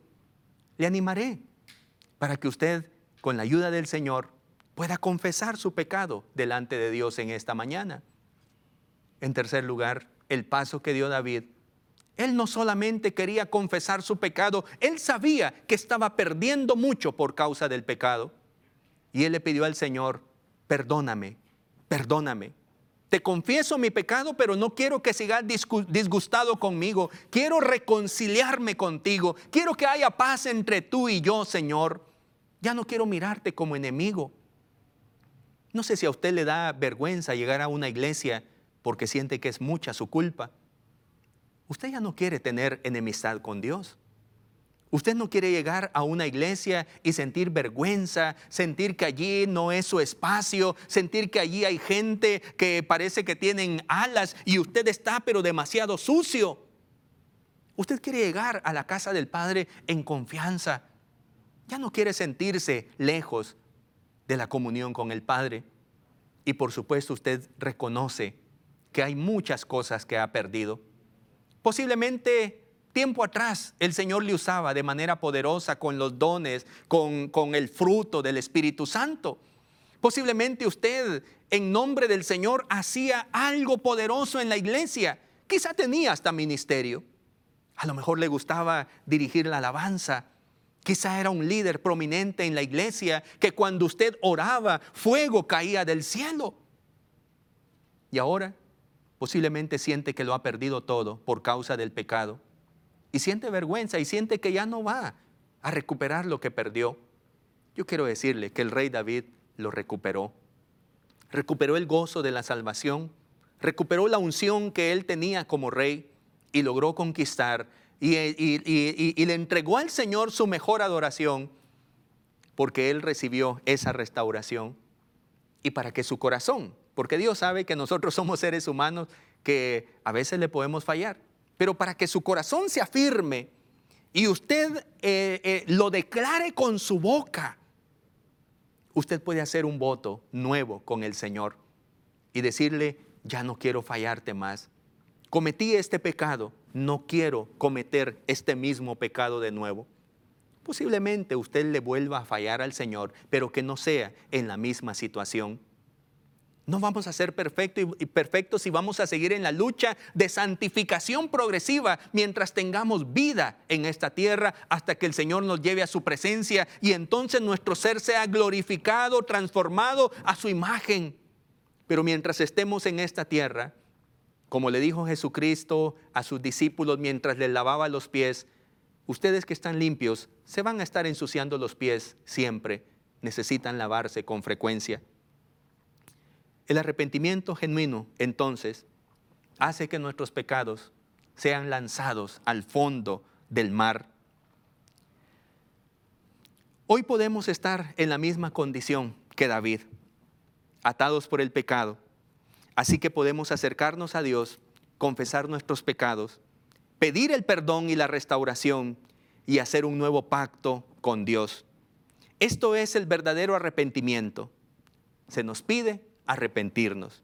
S2: le animaré para que usted, con la ayuda del Señor, pueda confesar su pecado delante de Dios en esta mañana. En tercer lugar, el paso que dio David él no solamente quería confesar su pecado, él sabía que estaba perdiendo mucho por causa del pecado. Y él le pidió al Señor, perdóname, perdóname. Te confieso mi pecado, pero no quiero que sigas disgustado conmigo. Quiero reconciliarme contigo. Quiero que haya paz entre tú y yo, Señor. Ya no quiero mirarte como enemigo. No sé si a usted le da vergüenza llegar a una iglesia porque siente que es mucha su culpa. Usted ya no quiere tener enemistad con Dios. Usted no quiere llegar a una iglesia y sentir vergüenza, sentir que allí no es su espacio, sentir que allí hay gente que parece que tienen alas y usted está pero demasiado sucio. Usted quiere llegar a la casa del Padre en confianza. Ya no quiere sentirse lejos de la comunión con el Padre. Y por supuesto usted reconoce que hay muchas cosas que ha perdido Posiblemente tiempo atrás el Señor le usaba de manera poderosa con los dones, con, con el fruto del Espíritu Santo. Posiblemente usted en nombre del Señor hacía algo poderoso en la iglesia. Quizá tenía hasta ministerio. A lo mejor le gustaba dirigir la alabanza. Quizá era un líder prominente en la iglesia que cuando usted oraba, fuego caía del cielo. Y ahora posiblemente siente que lo ha perdido todo por causa del pecado. Y siente vergüenza y siente que ya no va a recuperar lo que perdió. Yo quiero decirle que el rey David lo recuperó. Recuperó el gozo de la salvación, recuperó la unción que él tenía como rey y logró conquistar y, le entregó al Señor su mejor adoración porque él recibió esa restauración y para que su corazón porque Dios sabe que nosotros somos seres humanos que a veces le podemos fallar. Pero para que su corazón se afirme y usted eh, eh, lo declare con su boca, usted puede hacer un voto nuevo con el Señor y decirle, ya no quiero fallarte más. Cometí este pecado, no quiero cometer este mismo pecado de nuevo. Posiblemente usted le vuelva a fallar al Señor, pero que no sea en la misma situación. No vamos a ser perfectos y perfectos y vamos a seguir en la lucha de santificación progresiva mientras tengamos vida en esta tierra hasta que el Señor nos lleve a su presencia y entonces nuestro ser sea glorificado, transformado a su imagen. Pero mientras estemos en esta tierra, como le dijo Jesucristo a sus discípulos mientras les lavaba los pies, ustedes que están limpios se van a estar ensuciando los pies siempre, necesitan lavarse con frecuencia. El arrepentimiento genuino, entonces, hace que nuestros pecados sean lanzados al fondo del mar. Hoy podemos estar en la misma condición que David, atados por el pecado. Así que podemos acercarnos a Dios, confesar nuestros pecados, pedir el perdón y la restauración y hacer un nuevo pacto con Dios. Esto es el verdadero arrepentimiento. Se nos pide arrepentirnos.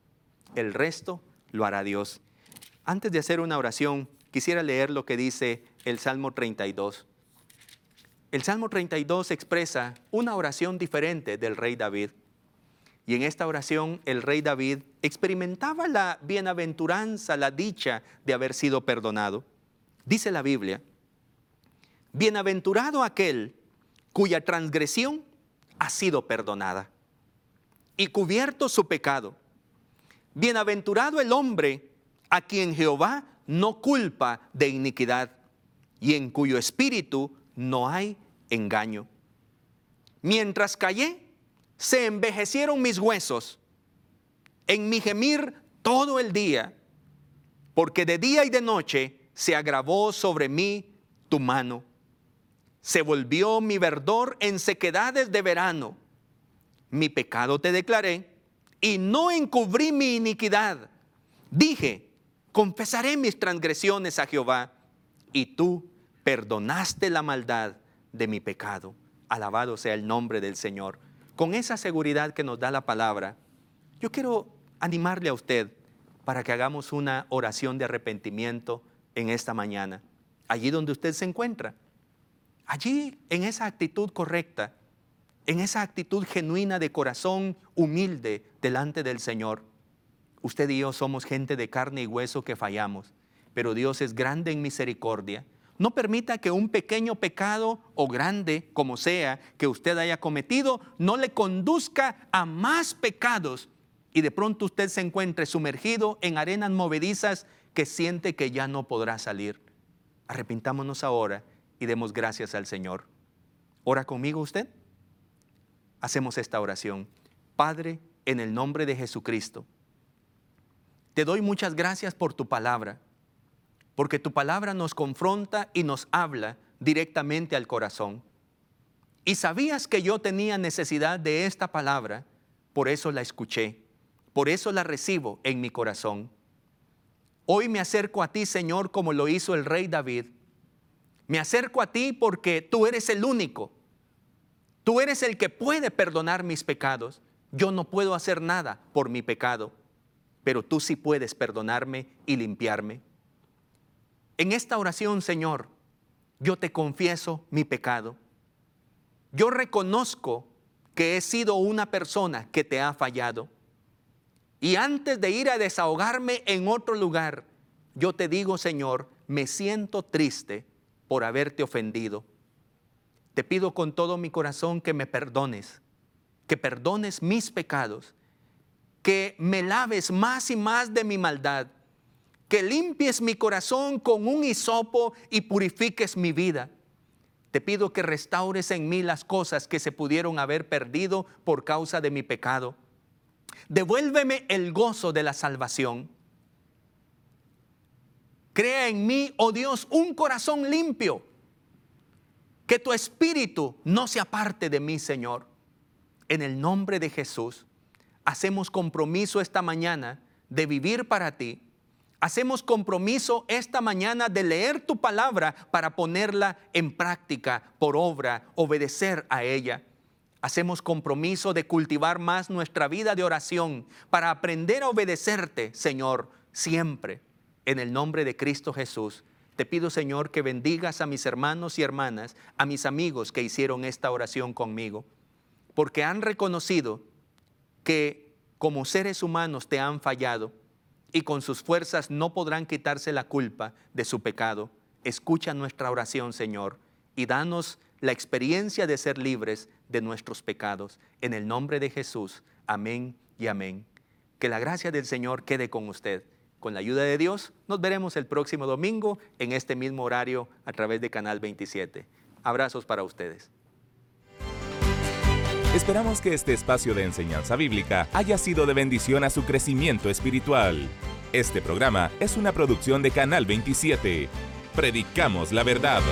S2: El resto lo hará Dios. Antes de hacer una oración, quisiera leer lo que dice el Salmo 32. El Salmo 32 expresa una oración diferente del rey David. Y en esta oración el rey David experimentaba la bienaventuranza, la dicha de haber sido perdonado. Dice la Biblia, bienaventurado aquel cuya transgresión ha sido perdonada y cubierto su pecado. Bienaventurado el hombre a quien Jehová no culpa de iniquidad y en cuyo espíritu no hay engaño. Mientras callé, se envejecieron mis huesos en mi gemir todo el día, porque de día y de noche se agravó sobre mí tu mano. se volvió mi verdor en sequedades de verano. Mi pecado te declaré y no encubrí mi iniquidad. Dije, confesaré mis transgresiones a Jehová y tú perdonaste la maldad de mi pecado. Alabado sea el nombre del Señor. Con esa seguridad que nos da la palabra, yo quiero animarle a usted para que hagamos una oración de arrepentimiento en esta mañana, allí donde usted se encuentra. Allí, en esa actitud correcta, en esa actitud genuina de corazón humilde delante del Señor. Usted y yo somos gente de carne y hueso que fallamos, pero Dios es grande en misericordia. No permita que un pequeño pecado o grande, como sea, que usted haya cometido, no le conduzca a más pecados y de pronto usted se encuentre sumergido en arenas movedizas que siente que ya no podrá salir. Arrepintámonos ahora y demos gracias al Señor. ¿Ora conmigo usted? Hacemos esta oración. Padre, en el nombre de Jesucristo, te doy muchas gracias por tu palabra, porque tu palabra nos confronta y nos habla directamente al corazón. Y sabías que yo tenía necesidad de esta palabra, por eso la escuché, por eso la recibo en mi corazón. Hoy me acerco a ti, Señor, como lo hizo el rey David. Me acerco a ti porque tú eres el único. Tú eres el que puede perdonar mis pecados. Yo no puedo hacer nada por mi pecado, pero tú sí puedes perdonarme y limpiarme. En esta oración, Señor, yo te confieso mi pecado. Yo reconozco que he sido una persona que te ha fallado. Y antes de ir a desahogarme en otro lugar, yo te digo, Señor, me siento triste por haberte ofendido. Te pido con todo mi corazón que me perdones, que perdones mis pecados, que me laves más y más de mi maldad, que limpies mi corazón con un hisopo y purifiques mi vida. Te pido que restaures en mí las cosas que se pudieron haber perdido por causa de mi pecado Devuélveme el gozo de la salvación. Crea en mí, oh Dios, un corazón limpio. Que tu espíritu no se aparte de mí, Señor. En el nombre de Jesús, hacemos compromiso esta mañana de vivir para ti. Hacemos compromiso esta mañana de leer tu palabra para ponerla en práctica, por obra, obedecer a ella. Hacemos compromiso de cultivar más nuestra vida de oración para aprender a obedecerte, Señor, siempre. En el nombre de Cristo Jesús, te pido, Señor, que bendigas a mis hermanos y hermanas, a mis amigos que hicieron esta oración conmigo, porque han reconocido que como seres humanos te han fallado y con sus fuerzas no podrán quitarse la culpa de su pecado. Escucha nuestra oración, Señor, y danos la experiencia de ser libres de nuestros pecados. En el nombre de Jesús, amén y amén. Que la gracia del Señor quede con usted. Con la ayuda de Dios, nos veremos el próximo domingo en este mismo horario a través de Canal 27. Abrazos para ustedes.
S1: Esperamos que este espacio de enseñanza bíblica haya sido de bendición a su crecimiento espiritual. Este programa es una producción de Canal 27. Predicamos la verdad.